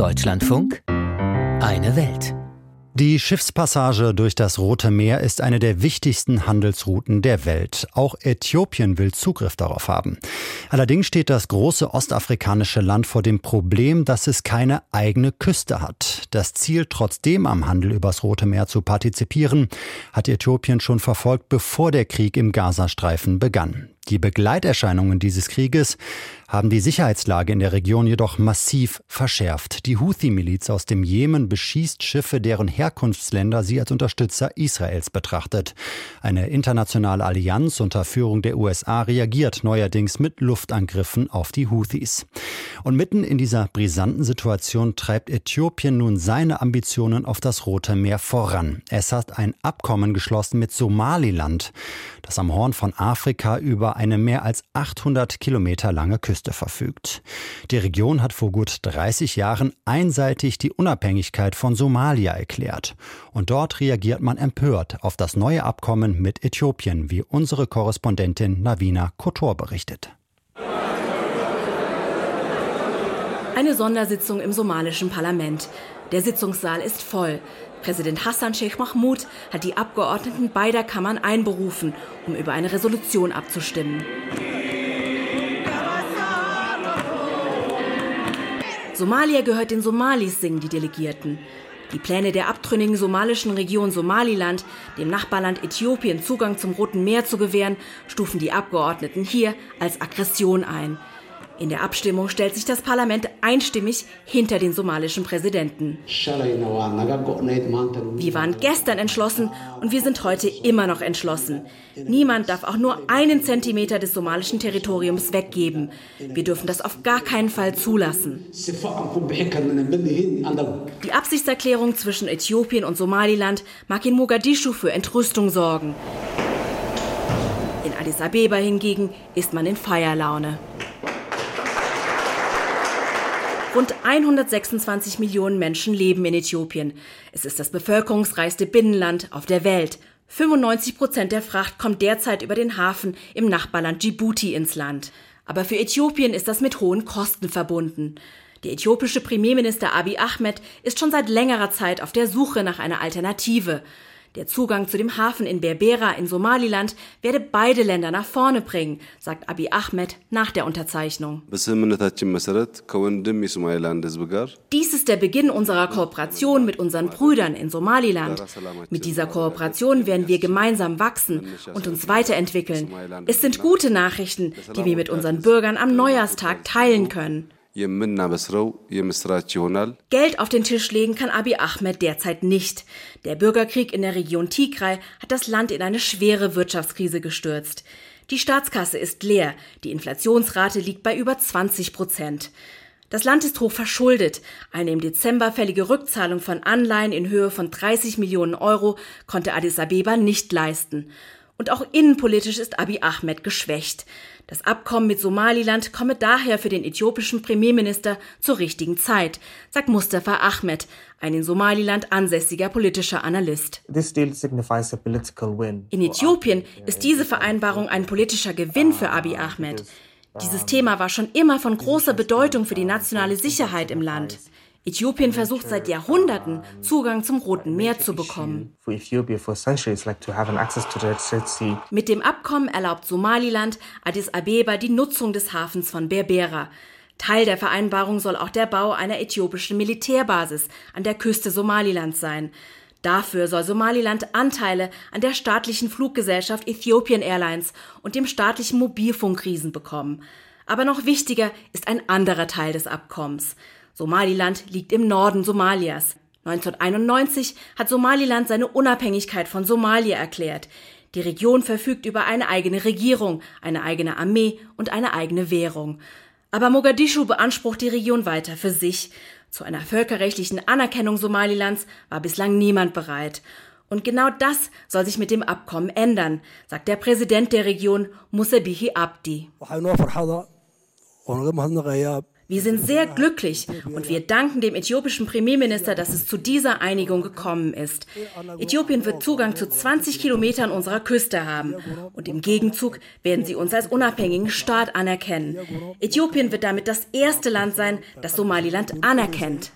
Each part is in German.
Deutschlandfunk, eine Welt. Die Schiffspassage durch das Rote Meer ist eine der wichtigsten Handelsrouten der Welt. Auch Äthiopien will Zugriff darauf haben. Allerdings steht das große ostafrikanische Land vor dem Problem, dass es keine eigene Küste hat. Das Ziel, trotzdem am Handel übers Rote Meer zu partizipieren, hat Äthiopien schon verfolgt, bevor der Krieg im Gazastreifen begann. Die Begleiterscheinungen dieses Krieges haben die Sicherheitslage in der Region jedoch massiv verschärft. Die Houthi-Miliz aus dem Jemen beschießt Schiffe, deren Herkunftsländer sie als Unterstützer Israels betrachtet. Eine internationale Allianz unter Führung der USA reagiert neuerdings mit Luftangriffen auf die Houthis. Und mitten in dieser brisanten Situation treibt Äthiopien nun seine Ambitionen auf das Rote Meer voran. Es hat ein Abkommen geschlossen mit Somaliland, das am Horn von Afrika über eine mehr als 800 Kilometer lange Küste Küste verfügt. Die Region hat vor gut 30 Jahren einseitig die Unabhängigkeit von Somalia erklärt. Und dort reagiert man empört auf das neue Abkommen mit Äthiopien, wie unsere Korrespondentin Navina Kotor berichtet. Eine Sondersitzung im somalischen Parlament. Der Sitzungssaal ist voll. Präsident Hassan Sheikh Mahmoud hat die Abgeordneten beider Kammern einberufen, um über eine Resolution abzustimmen. Somalia gehört den Somalis, singen die Delegierten. Die Pläne der abtrünnigen somalischen Region Somaliland, dem Nachbarland Äthiopien Zugang zum Roten Meer zu gewähren, stufen die Abgeordneten hier als Aggression ein. In der Abstimmung stellt sich das Parlament einstimmig hinter den somalischen Präsidenten. Wir waren gestern entschlossen und wir sind heute immer noch entschlossen. Niemand darf auch nur einen Zentimeter des somalischen Territoriums weggeben. Wir dürfen das auf gar keinen Fall zulassen. Die Absichtserklärung zwischen Äthiopien und Somaliland mag in Mogadischu für Entrüstung sorgen. In Addis Abeba hingegen ist man in Feierlaune. Rund 126 Millionen Menschen leben in Äthiopien. Es ist das bevölkerungsreichste Binnenland auf der Welt. 95 Prozent der Fracht kommt derzeit über den Hafen im Nachbarland Djibouti ins Land. Aber für Äthiopien ist das mit hohen Kosten verbunden. Der äthiopische Premierminister Abiy Ahmed ist schon seit längerer Zeit auf der Suche nach einer Alternative. Der Zugang zu dem Hafen in Berbera in Somaliland werde beide Länder nach vorne bringen, sagt Abiy Ahmed nach der Unterzeichnung. Dies ist der Beginn unserer Kooperation mit unseren Brüdern in Somaliland. Mit dieser Kooperation werden wir gemeinsam wachsen und uns weiterentwickeln. Es sind gute Nachrichten, die wir mit unseren Bürgern am Neujahrstag teilen können. Geld auf den Tisch legen kann Abiy Ahmed derzeit nicht. Der Bürgerkrieg in der Region Tigray hat das Land in eine schwere Wirtschaftskrise gestürzt. Die Staatskasse ist leer, die Inflationsrate liegt bei über 20 Prozent. Das Land ist hoch verschuldet. Eine im Dezember fällige Rückzahlung von Anleihen in Höhe von 30 Millionen Euro konnte Addis Abeba nicht leisten. Und auch innenpolitisch ist Abiy Ahmed geschwächt. Das Abkommen mit Somaliland komme daher für den äthiopischen Premierminister zur richtigen Zeit, sagt Mustafa Ahmed, ein in Somaliland ansässiger politischer Analyst. In Äthiopien ist diese Vereinbarung ein politischer Gewinn für Abiy Ahmed. Dieses Thema war schon immer von großer Bedeutung für die nationale Sicherheit im Land. Äthiopien versucht seit Jahrhunderten, Zugang zum Roten Meer zu bekommen. Mit dem Abkommen erlaubt Somaliland Addis Abeba die Nutzung des Hafens von Berbera. Teil der Vereinbarung soll auch der Bau einer äthiopischen Militärbasis an der Küste Somalilands sein. Dafür soll Somaliland Anteile an der staatlichen Fluggesellschaft Ethiopian Airlines und dem staatlichen Mobilfunkriesen bekommen. Aber noch wichtiger ist ein anderer Teil des Abkommens. Somaliland liegt im Norden Somalias. 1991 hat Somaliland seine Unabhängigkeit von Somalia erklärt. Die Region verfügt über eine eigene Regierung, eine eigene Armee und eine eigene Währung. Aber Mogadischu beansprucht die Region weiter für sich. Zu einer völkerrechtlichen Anerkennung Somalilands war bislang niemand bereit. Und genau das soll sich mit dem Abkommen ändern, sagt der Präsident der Region Musabihi Abdi. Wir sind sehr glücklich und wir danken dem äthiopischen Premierminister, dass es zu dieser Einigung gekommen ist. Äthiopien wird Zugang zu 20 Kilometern unserer Küste haben und im Gegenzug werden sie uns als unabhängigen Staat anerkennen. Äthiopien wird damit das erste Land sein, das Somaliland anerkennt.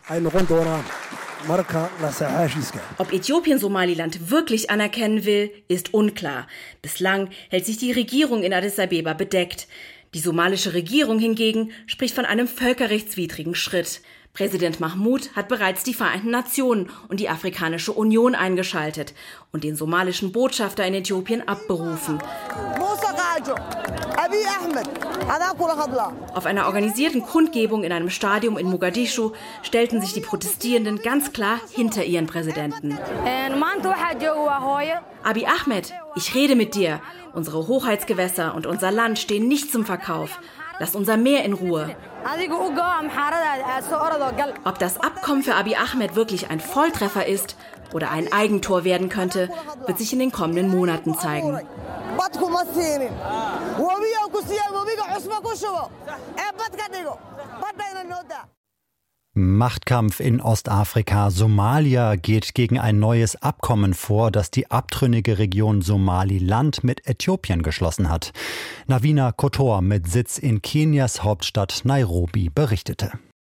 Ob Äthiopien Somaliland wirklich anerkennen will, ist unklar. Bislang hält sich die Regierung in Addis Abeba bedeckt. Die somalische Regierung hingegen spricht von einem völkerrechtswidrigen Schritt. Präsident Mahmoud hat bereits die Vereinten Nationen und die Afrikanische Union eingeschaltet und den somalischen Botschafter in Äthiopien abberufen. Auf einer organisierten Kundgebung in einem Stadion in Mogadischu stellten sich die Protestierenden ganz klar hinter ihren Präsidenten. Abi Ahmed, ich rede mit dir. Unsere Hoheitsgewässer und unser Land stehen nicht zum Verkauf. Lass unser Meer in Ruhe. Ob das Abkommen für Abi Ahmed wirklich ein Volltreffer ist oder ein Eigentor werden könnte, wird sich in den kommenden Monaten zeigen. Machtkampf in Ostafrika. Somalia geht gegen ein neues Abkommen vor, das die abtrünnige Region Somaliland mit Äthiopien geschlossen hat. Navina Kotor mit Sitz in Kenias Hauptstadt Nairobi berichtete.